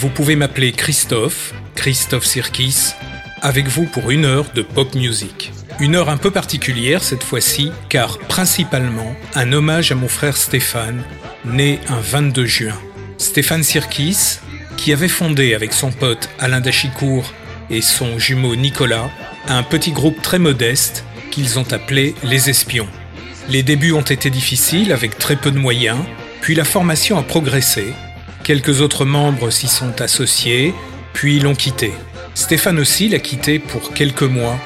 vous pouvez m'appeler Christophe, Christophe Sirkis, avec vous pour une heure de pop music. Une heure un peu particulière cette fois-ci, car principalement un hommage à mon frère Stéphane, né un 22 juin. Stéphane Sirkis, qui avait fondé avec son pote Alain Dachicourt et son jumeau Nicolas un petit groupe très modeste qu'ils ont appelé Les Espions. Les débuts ont été difficiles avec très peu de moyens, puis la formation a progressé. Quelques autres membres s'y sont associés, puis l'ont quitté. Stéphane aussi l'a quitté pour quelques mois,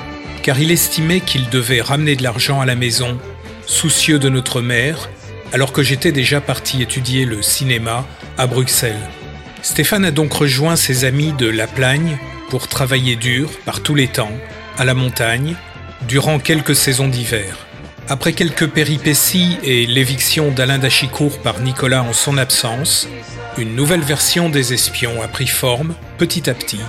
car il estimait qu'il devait ramener de l'argent à la maison, soucieux de notre mère, alors que j'étais déjà parti étudier le cinéma à Bruxelles. Stéphane a donc rejoint ses amis de La Plagne pour travailler dur par tous les temps, à la montagne, durant quelques saisons d'hiver. Après quelques péripéties et l'éviction d'Alain Dachicourt par Nicolas en son absence, une nouvelle version des Espions a pris forme petit à petit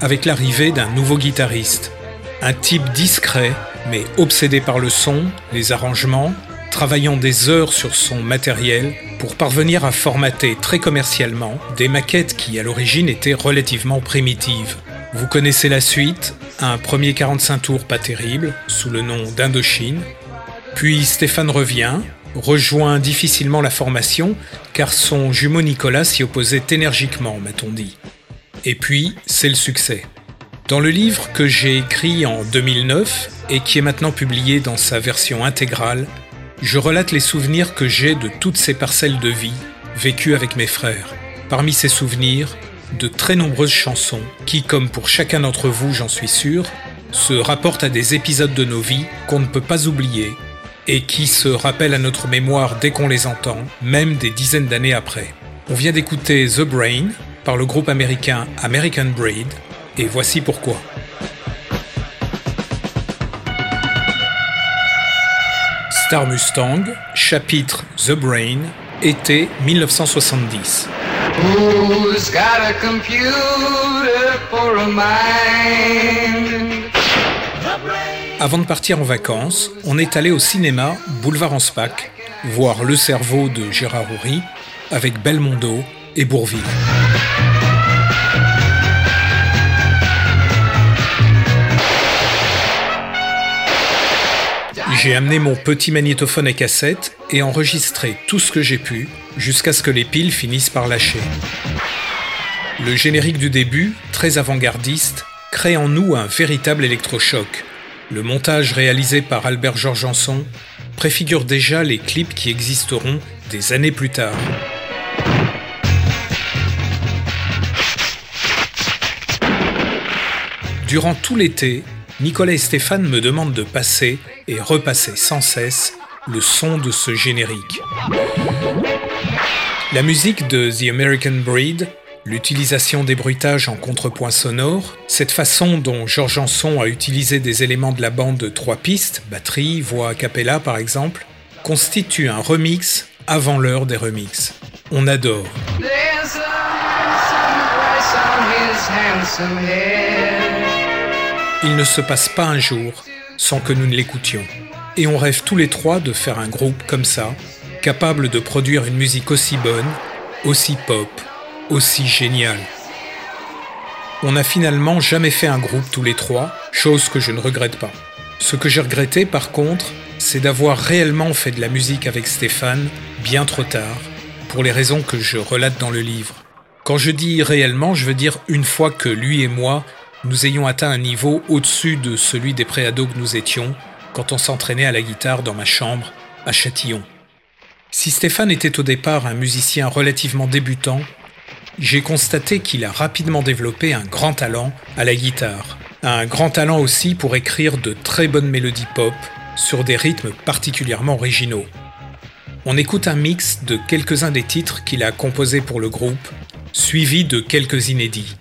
avec l'arrivée d'un nouveau guitariste. Un type discret mais obsédé par le son, les arrangements, travaillant des heures sur son matériel pour parvenir à formater très commercialement des maquettes qui à l'origine étaient relativement primitives. Vous connaissez la suite, un premier 45 tours pas terrible, sous le nom d'Indochine, puis Stéphane revient, rejoint difficilement la formation car son jumeau Nicolas s'y opposait énergiquement, m'a-t-on dit. Et puis, c'est le succès. Dans le livre que j'ai écrit en 2009 et qui est maintenant publié dans sa version intégrale, je relate les souvenirs que j'ai de toutes ces parcelles de vie vécues avec mes frères. Parmi ces souvenirs, de très nombreuses chansons qui, comme pour chacun d'entre vous, j'en suis sûr, se rapportent à des épisodes de nos vies qu'on ne peut pas oublier et qui se rappellent à notre mémoire dès qu'on les entend, même des dizaines d'années après. On vient d'écouter The Brain par le groupe américain American Breed, et voici pourquoi. Star Mustang, chapitre The Brain, été 1970. Who's got a computer for a mind? Avant de partir en vacances, on est allé au cinéma Boulevard Anspach voir Le cerveau de Gérard Houry avec Belmondo et Bourville. J'ai amené mon petit magnétophone à cassette et enregistré tout ce que j'ai pu jusqu'à ce que les piles finissent par lâcher. Le générique du début, très avant-gardiste, crée en nous un véritable électrochoc. Le montage réalisé par Albert Georgenson préfigure déjà les clips qui existeront des années plus tard. Durant tout l'été, Nicolas et Stéphane me demandent de passer et repasser sans cesse le son de ce générique. La musique de The American Breed, l'utilisation des bruitages en contrepoint sonore, cette façon dont Georges Janson a utilisé des éléments de la bande de trois pistes, batterie, voix a cappella par exemple, constitue un remix avant l'heure des remixes. On adore. Il ne se passe pas un jour sans que nous ne l'écoutions. Et on rêve tous les trois de faire un groupe comme ça, capable de produire une musique aussi bonne, aussi pop, aussi géniale. On n'a finalement jamais fait un groupe tous les trois, chose que je ne regrette pas. Ce que j'ai regretté par contre, c'est d'avoir réellement fait de la musique avec Stéphane bien trop tard, pour les raisons que je relate dans le livre. Quand je dis réellement, je veux dire une fois que lui et moi, nous ayons atteint un niveau au-dessus de celui des préados que nous étions quand on s'entraînait à la guitare dans ma chambre à Châtillon. Si Stéphane était au départ un musicien relativement débutant, j'ai constaté qu'il a rapidement développé un grand talent à la guitare. Un grand talent aussi pour écrire de très bonnes mélodies pop sur des rythmes particulièrement originaux. On écoute un mix de quelques-uns des titres qu'il a composés pour le groupe, suivi de quelques inédits.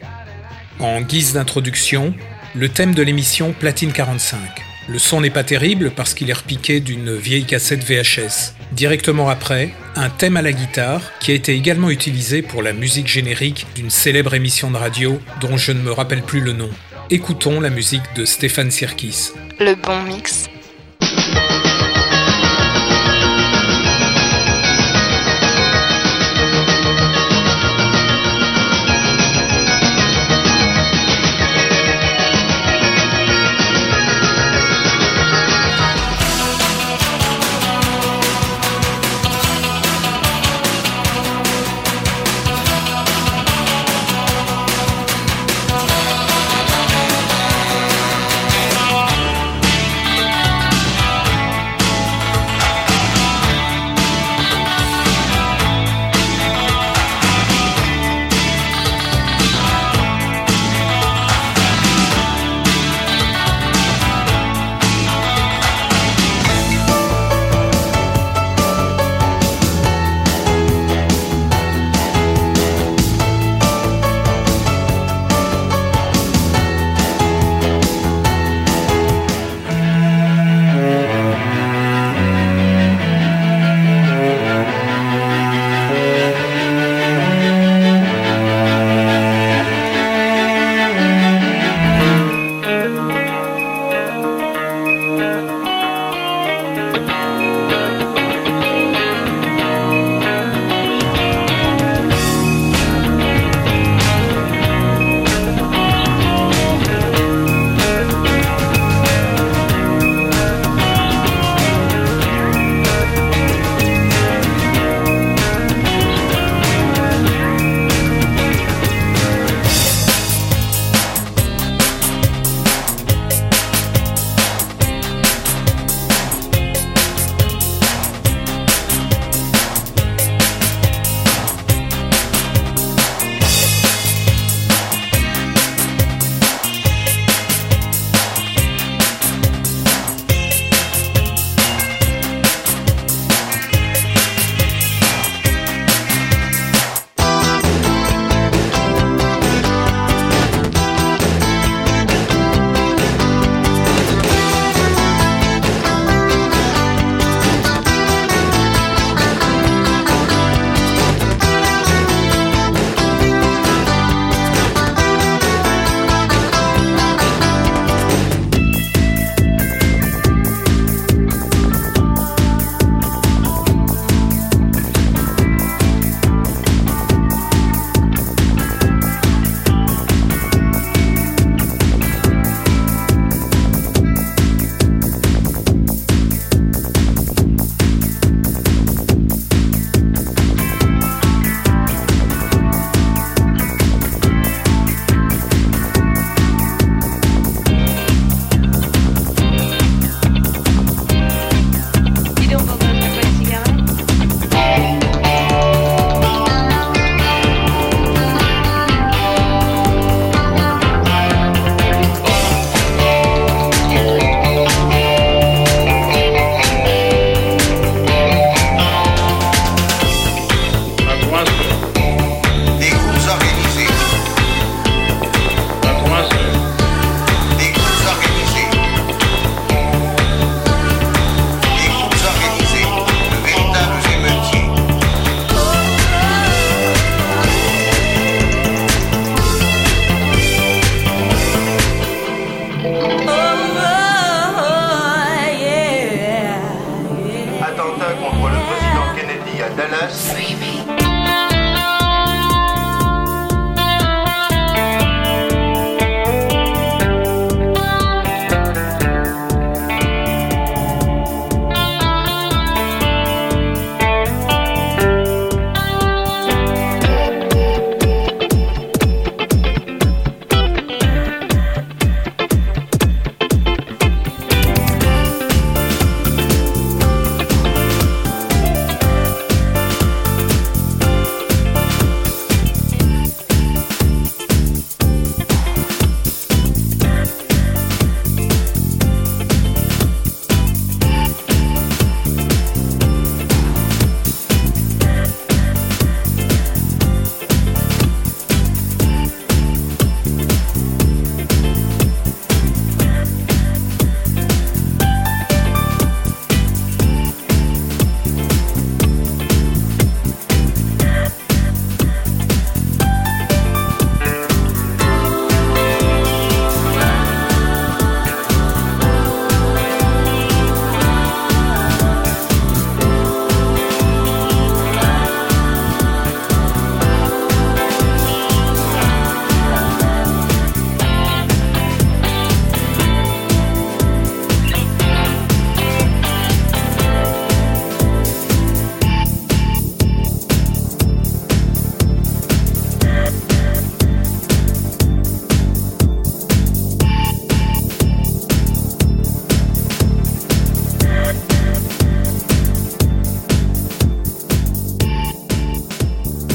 En guise d'introduction, le thème de l'émission Platine 45. Le son n'est pas terrible parce qu'il est repiqué d'une vieille cassette VHS. Directement après, un thème à la guitare qui a été également utilisé pour la musique générique d'une célèbre émission de radio dont je ne me rappelle plus le nom. Écoutons la musique de Stéphane Sirkis. Le bon mix.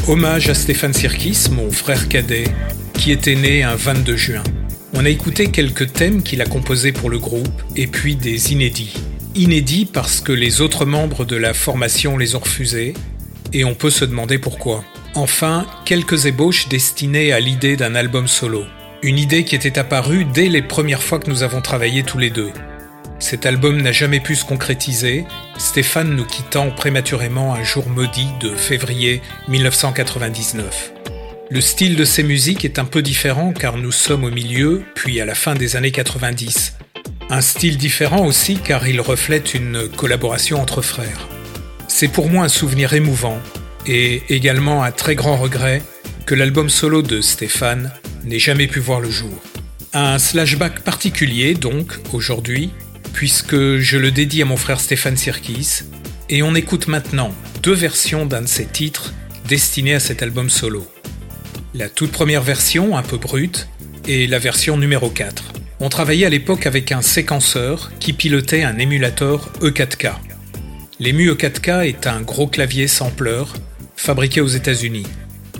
Hommage à Stéphane Sirkis, mon frère cadet, qui était né un 22 juin. On a écouté quelques thèmes qu'il a composés pour le groupe, et puis des inédits. Inédits parce que les autres membres de la formation les ont refusés, et on peut se demander pourquoi. Enfin, quelques ébauches destinées à l'idée d'un album solo. Une idée qui était apparue dès les premières fois que nous avons travaillé tous les deux. Cet album n'a jamais pu se concrétiser, Stéphane nous quittant prématurément un jour maudit de février 1999. Le style de ces musiques est un peu différent car nous sommes au milieu, puis à la fin des années 90. Un style différent aussi car il reflète une collaboration entre frères. C'est pour moi un souvenir émouvant et également un très grand regret que l'album solo de Stéphane n'ait jamais pu voir le jour. Un slashback particulier donc aujourd'hui puisque je le dédie à mon frère Stéphane Sirkis, et on écoute maintenant deux versions d'un de ses titres destinés à cet album solo. La toute première version, un peu brute, et la version numéro 4. On travaillait à l'époque avec un séquenceur qui pilotait un émulateur E4K. L'EMU E4K est un gros clavier sampler fabriqué aux États-Unis.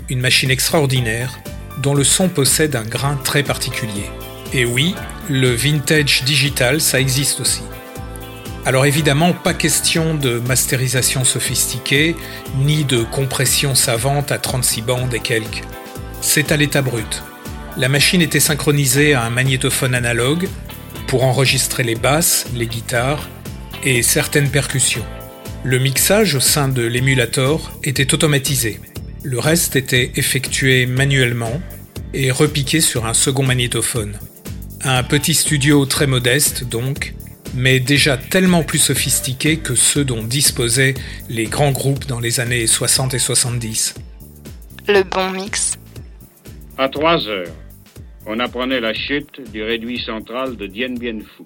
Une machine extraordinaire dont le son possède un grain très particulier. Et oui, le vintage digital, ça existe aussi. Alors évidemment, pas question de masterisation sophistiquée, ni de compression savante à 36 bandes et quelques. C'est à l'état brut. La machine était synchronisée à un magnétophone analogue pour enregistrer les basses, les guitares et certaines percussions. Le mixage au sein de l'émulator était automatisé. Le reste était effectué manuellement et repiqué sur un second magnétophone. Un petit studio très modeste donc, mais déjà tellement plus sophistiqué que ceux dont disposaient les grands groupes dans les années 60 et 70. Le bon mix. À 3 heures, on apprenait la chute du réduit central de Dien Bien Phu.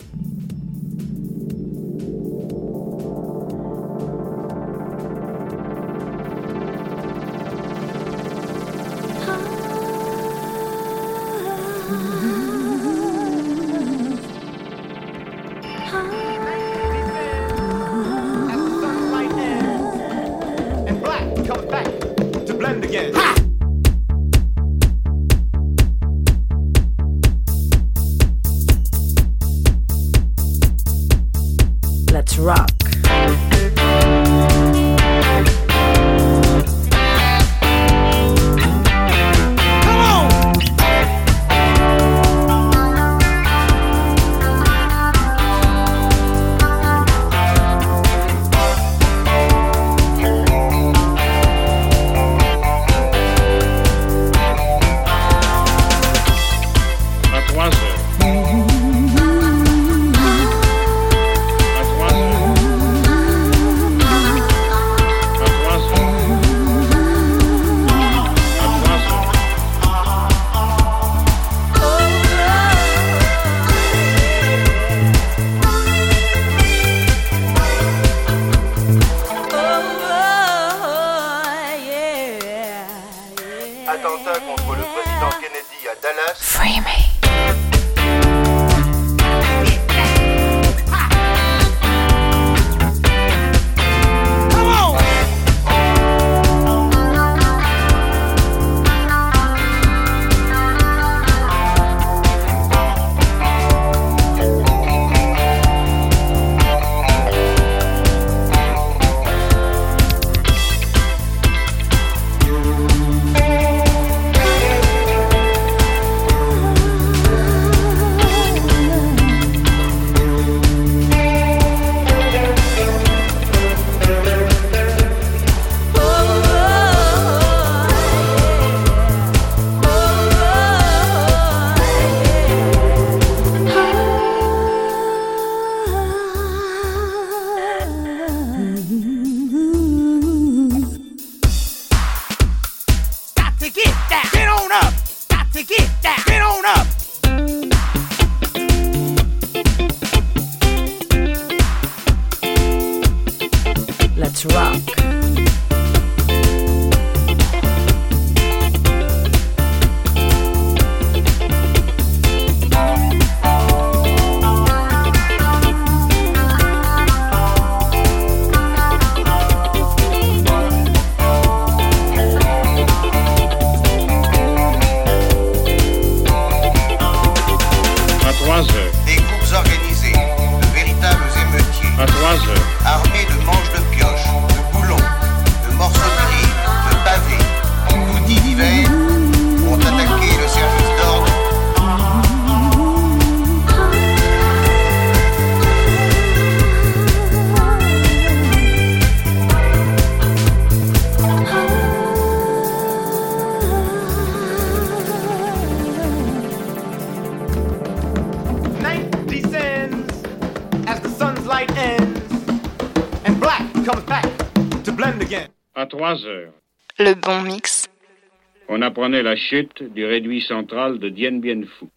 la chute du réduit central de Dien Bien Phu.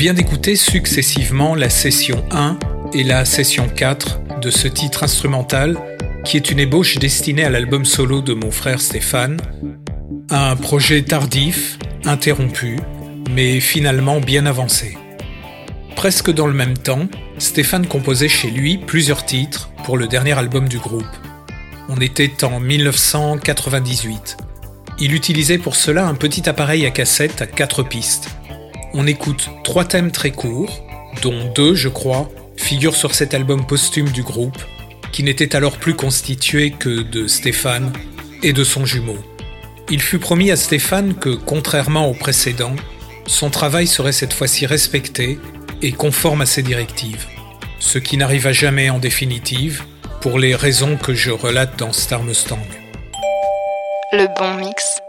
Vient d'écouter successivement la session 1 et la session 4 de ce titre instrumental qui est une ébauche destinée à l'album solo de mon frère Stéphane, un projet tardif, interrompu, mais finalement bien avancé. Presque dans le même temps, Stéphane composait chez lui plusieurs titres pour le dernier album du groupe. On était en 1998. Il utilisait pour cela un petit appareil à cassette à quatre pistes. On écoute trois thèmes très courts, dont deux, je crois, figurent sur cet album posthume du groupe, qui n'était alors plus constitué que de Stéphane et de son jumeau. Il fut promis à Stéphane que, contrairement au précédent, son travail serait cette fois-ci respecté et conforme à ses directives, ce qui n'arriva jamais en définitive, pour les raisons que je relate dans Star Mustang. Le bon mix.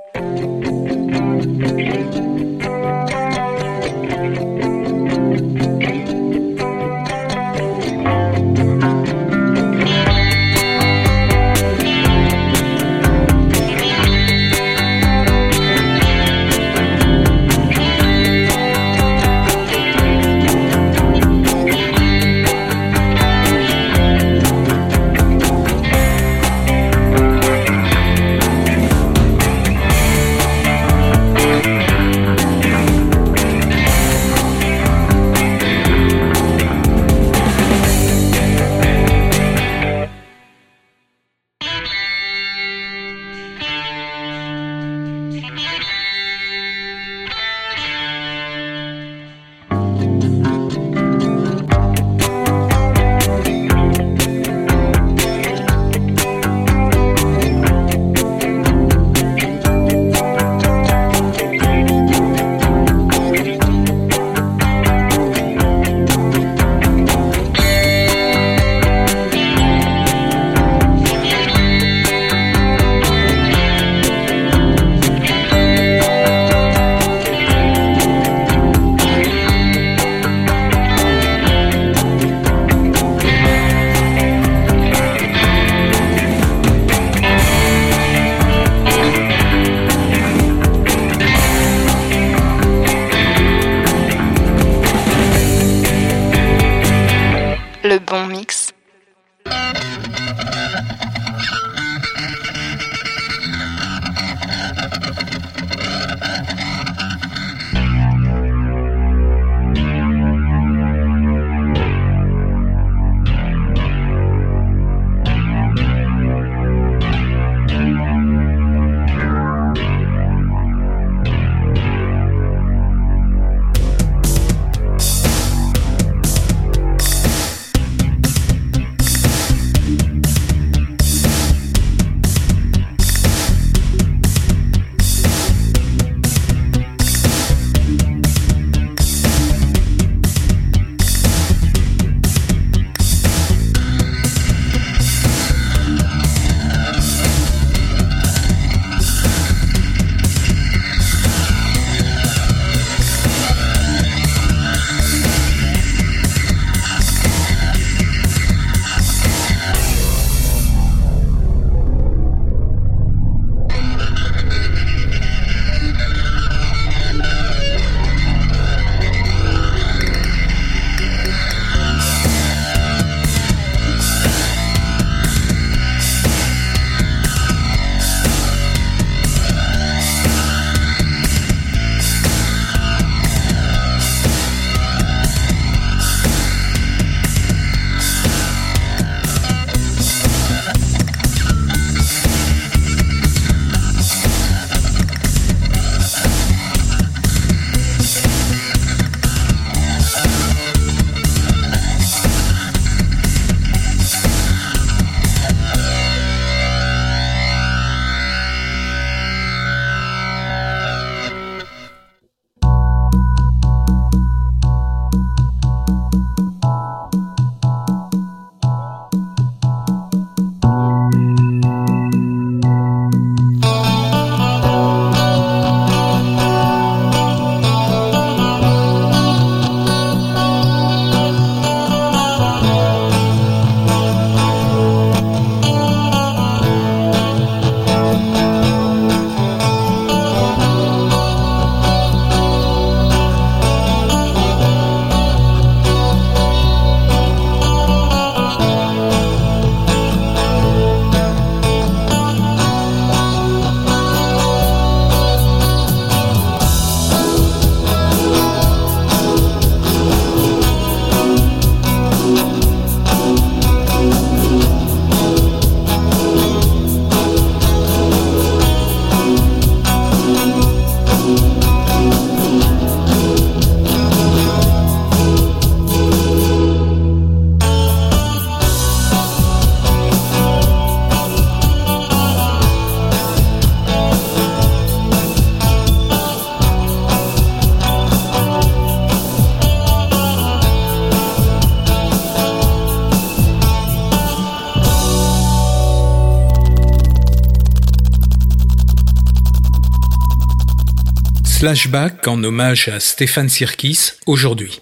En hommage à Stéphane Sirkis aujourd'hui.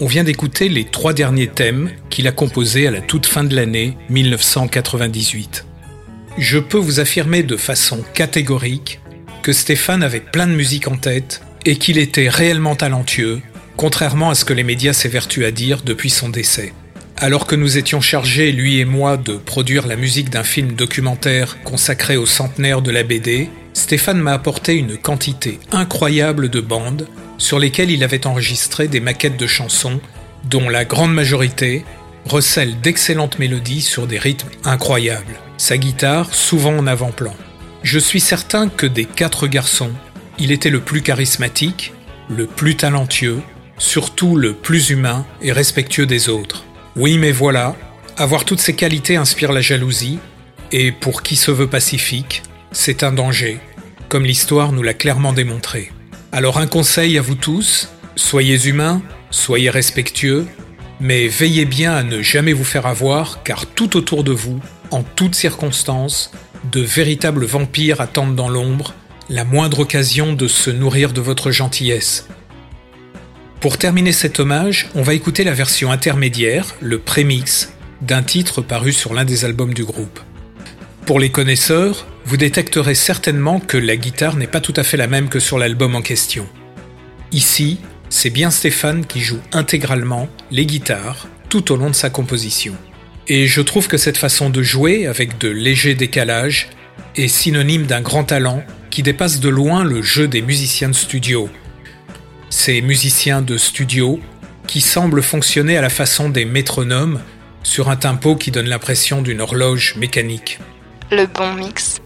On vient d'écouter les trois derniers thèmes qu'il a composés à la toute fin de l'année 1998. Je peux vous affirmer de façon catégorique que Stéphane avait plein de musique en tête et qu'il était réellement talentueux, contrairement à ce que les médias s'évertuent à dire depuis son décès. Alors que nous étions chargés, lui et moi, de produire la musique d'un film documentaire consacré au centenaire de la BD, Stéphane m'a apporté une quantité incroyable de bandes sur lesquelles il avait enregistré des maquettes de chansons, dont la grande majorité recèlent d'excellentes mélodies sur des rythmes incroyables. Sa guitare, souvent en avant-plan. Je suis certain que des quatre garçons, il était le plus charismatique, le plus talentueux, surtout le plus humain et respectueux des autres. Oui, mais voilà, avoir toutes ces qualités inspire la jalousie, et pour qui se veut pacifique, c'est un danger, comme l'histoire nous l'a clairement démontré. Alors un conseil à vous tous, soyez humains, soyez respectueux, mais veillez bien à ne jamais vous faire avoir, car tout autour de vous, en toutes circonstances, de véritables vampires attendent dans l'ombre la moindre occasion de se nourrir de votre gentillesse. Pour terminer cet hommage, on va écouter la version intermédiaire, le prémix, d'un titre paru sur l'un des albums du groupe. Pour les connaisseurs, vous détecterez certainement que la guitare n'est pas tout à fait la même que sur l'album en question. Ici, c'est bien Stéphane qui joue intégralement les guitares tout au long de sa composition. Et je trouve que cette façon de jouer, avec de légers décalages, est synonyme d'un grand talent qui dépasse de loin le jeu des musiciens de studio, ces musiciens de studio qui semblent fonctionner à la façon des métronomes sur un tempo qui donne l'impression d'une horloge mécanique. Le bon mix.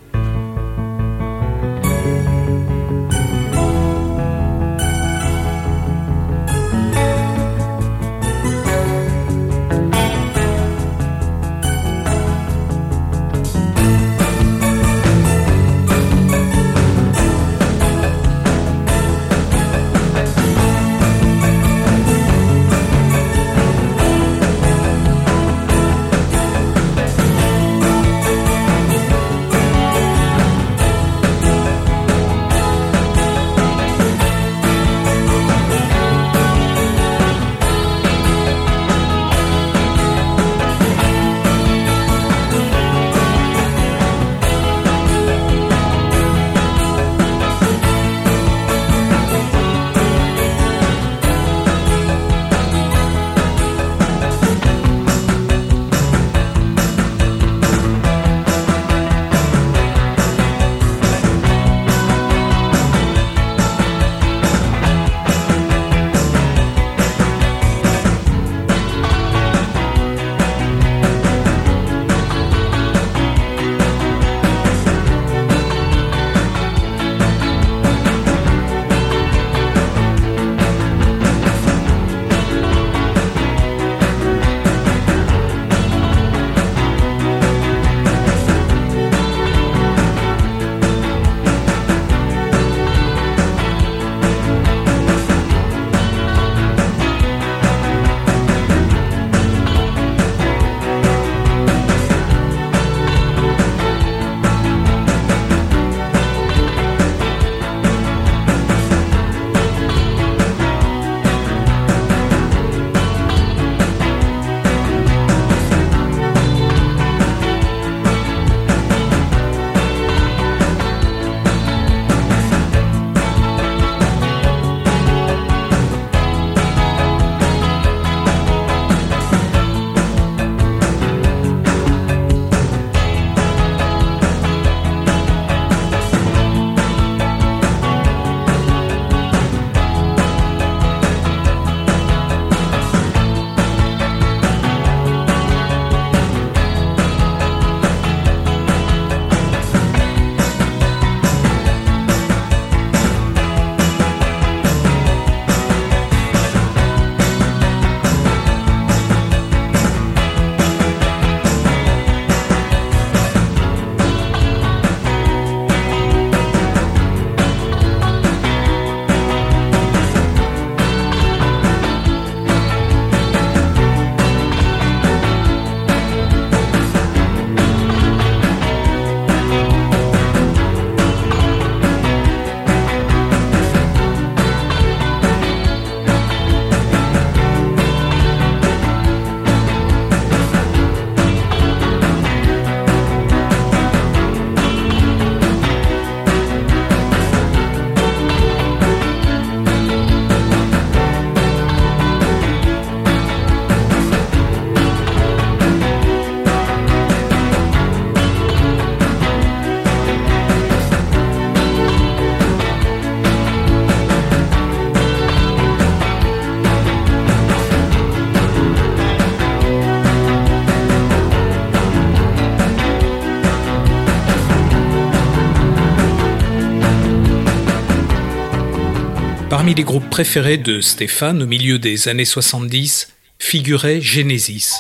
Parmi les groupes préférés de Stéphane au milieu des années 70 figurait Genesis.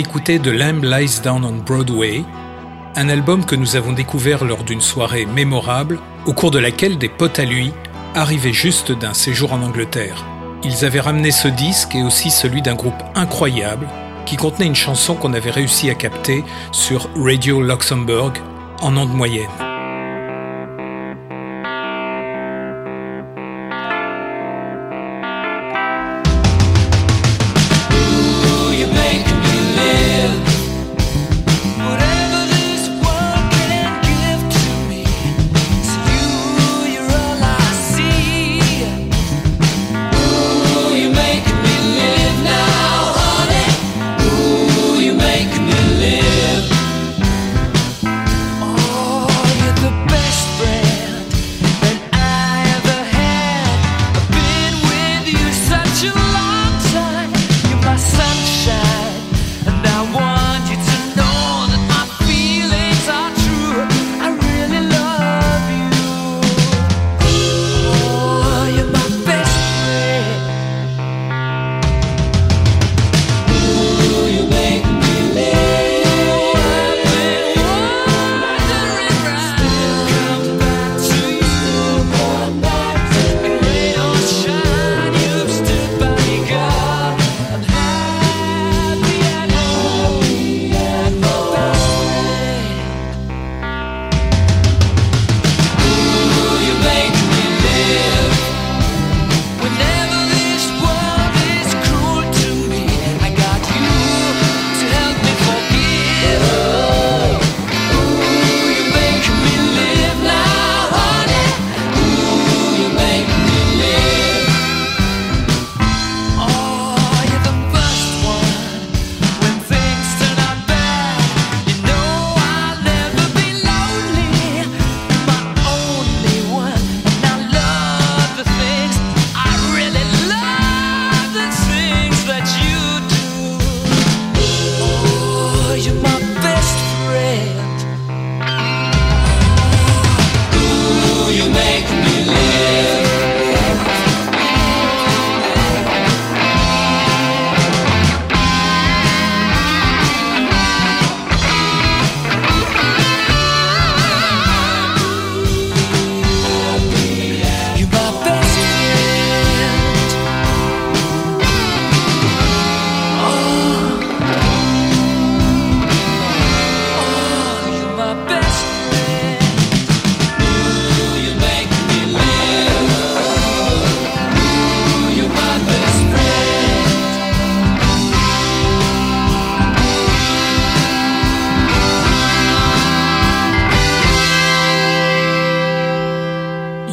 Écouté The Lamb Lies Down on Broadway, un album que nous avons découvert lors d'une soirée mémorable au cours de laquelle des potes à lui arrivaient juste d'un séjour en Angleterre. Ils avaient ramené ce disque et aussi celui d'un groupe incroyable qui contenait une chanson qu'on avait réussi à capter sur Radio Luxembourg en ondes moyenne.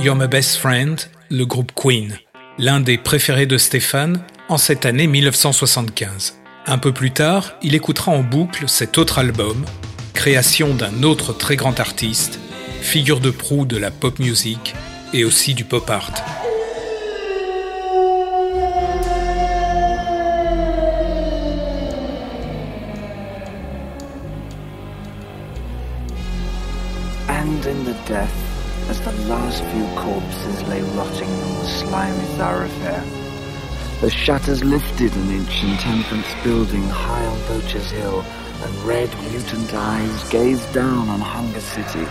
You're My Best Friend, le groupe Queen, l'un des préférés de Stéphane en cette année 1975. Un peu plus tard, il écoutera en boucle cet autre album, création d'un autre très grand artiste, figure de proue de la pop music et aussi du pop art. As the last few corpses lay rotting on the slimy thoroughfare, the shutters lifted an ancient temperance building high on Poacher's Hill, and red, mutant eyes gazed down on Hunger City.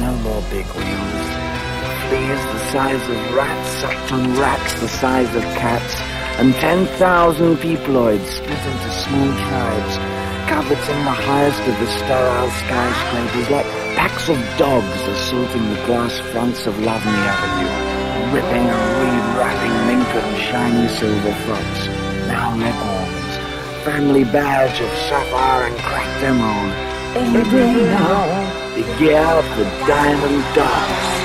No more big wheels. Fleas the size of rats sucked on rats the size of cats, and 10,000 peopleoids split into small tribes, coveting the highest of the sterile skyscrapers like packs of dogs assaulting the glass fronts of Lovney Avenue, ripping and re-wrapping Lincoln shiny silver frocks, now leghorns, family badge of sapphire and cracked emerald. Day now, the gear of the diamond dogs.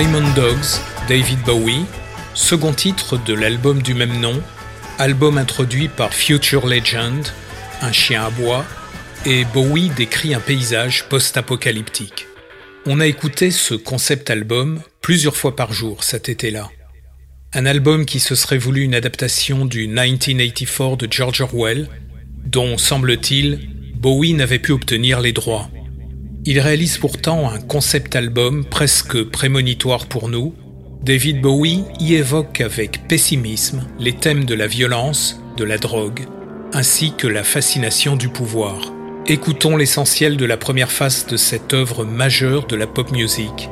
Diamond Dogs, David Bowie, second titre de l'album du même nom, album introduit par Future Legend, un chien à bois, et Bowie décrit un paysage post-apocalyptique. On a écouté ce concept album plusieurs fois par jour cet été-là. Un album qui se serait voulu une adaptation du 1984 de George Orwell, dont, semble-t-il, Bowie n'avait pu obtenir les droits. Il réalise pourtant un concept album presque prémonitoire pour nous. David Bowie y évoque avec pessimisme les thèmes de la violence, de la drogue, ainsi que la fascination du pouvoir. Écoutons l'essentiel de la première phase de cette œuvre majeure de la pop music.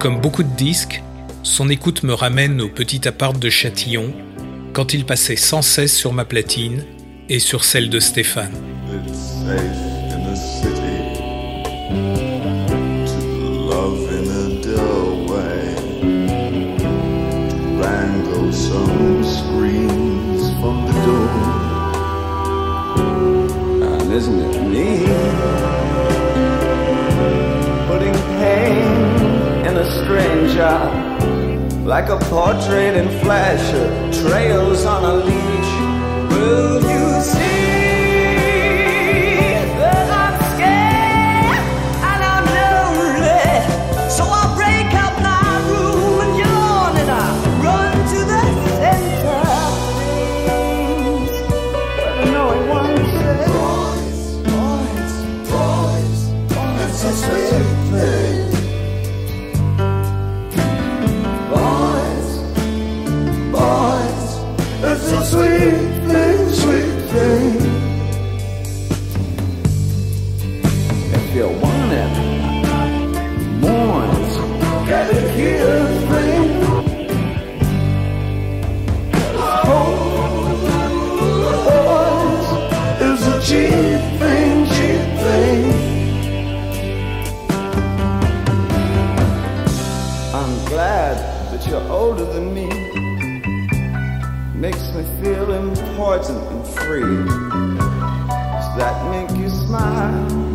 Comme beaucoup de disques, son écoute me ramène au petit appart de Châtillon, quand il passait sans cesse sur ma platine et sur celle de Stéphane. Stranger. Like a portrait in flash, trails on a leash. Will you glad that you're older than me. Makes me feel important and free. Does that make you smile?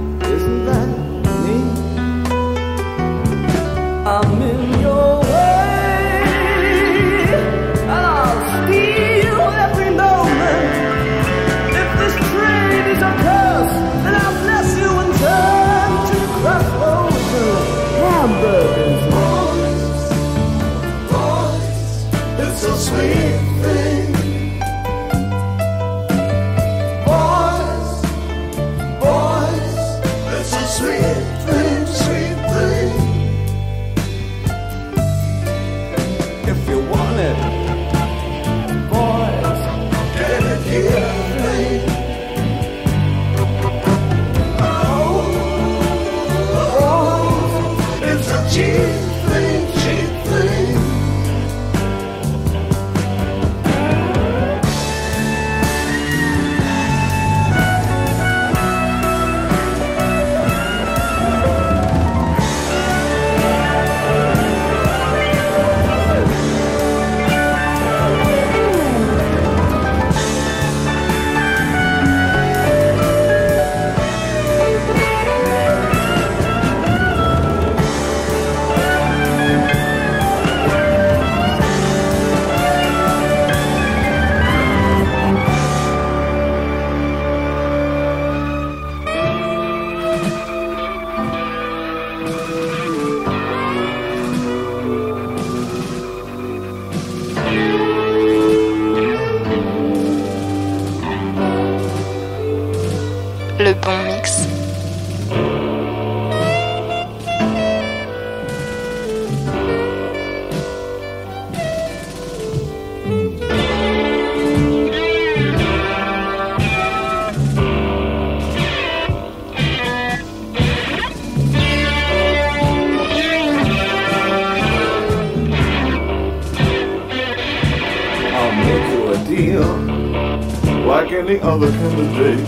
another day.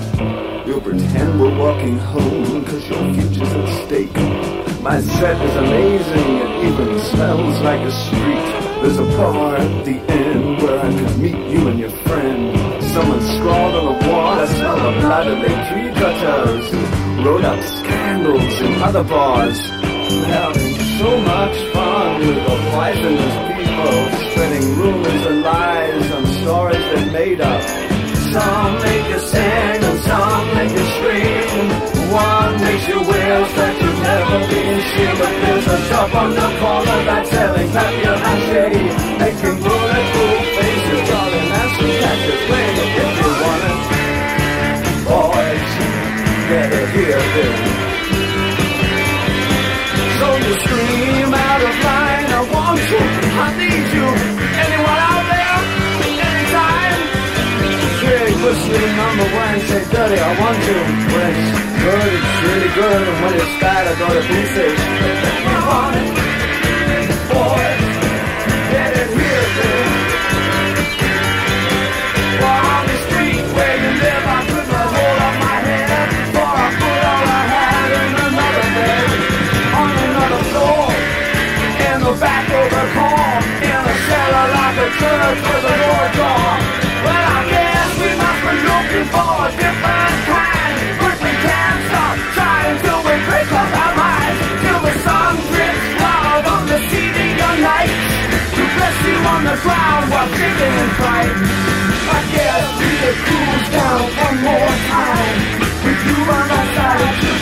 want to When it's good, it's really good. And when it's bad, I go to Blue Fish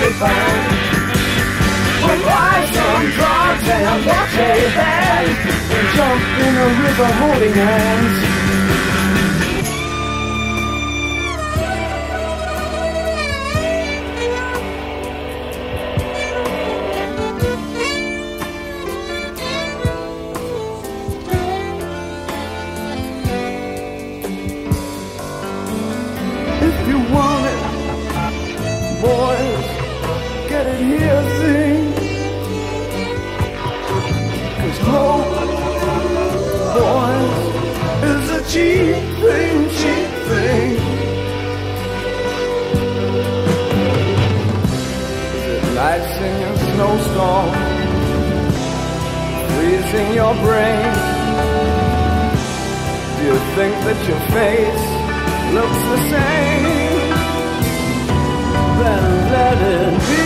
be found. But why some drugs and a lucky band? Jump in a river holding hands. cheap thing, cheap thing. Life's in your snowstorm, freezing your brain. Do you think that your face looks the same? Then let it be.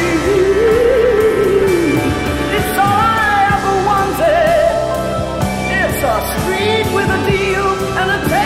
It's all I ever wanted. It's a street with a D and a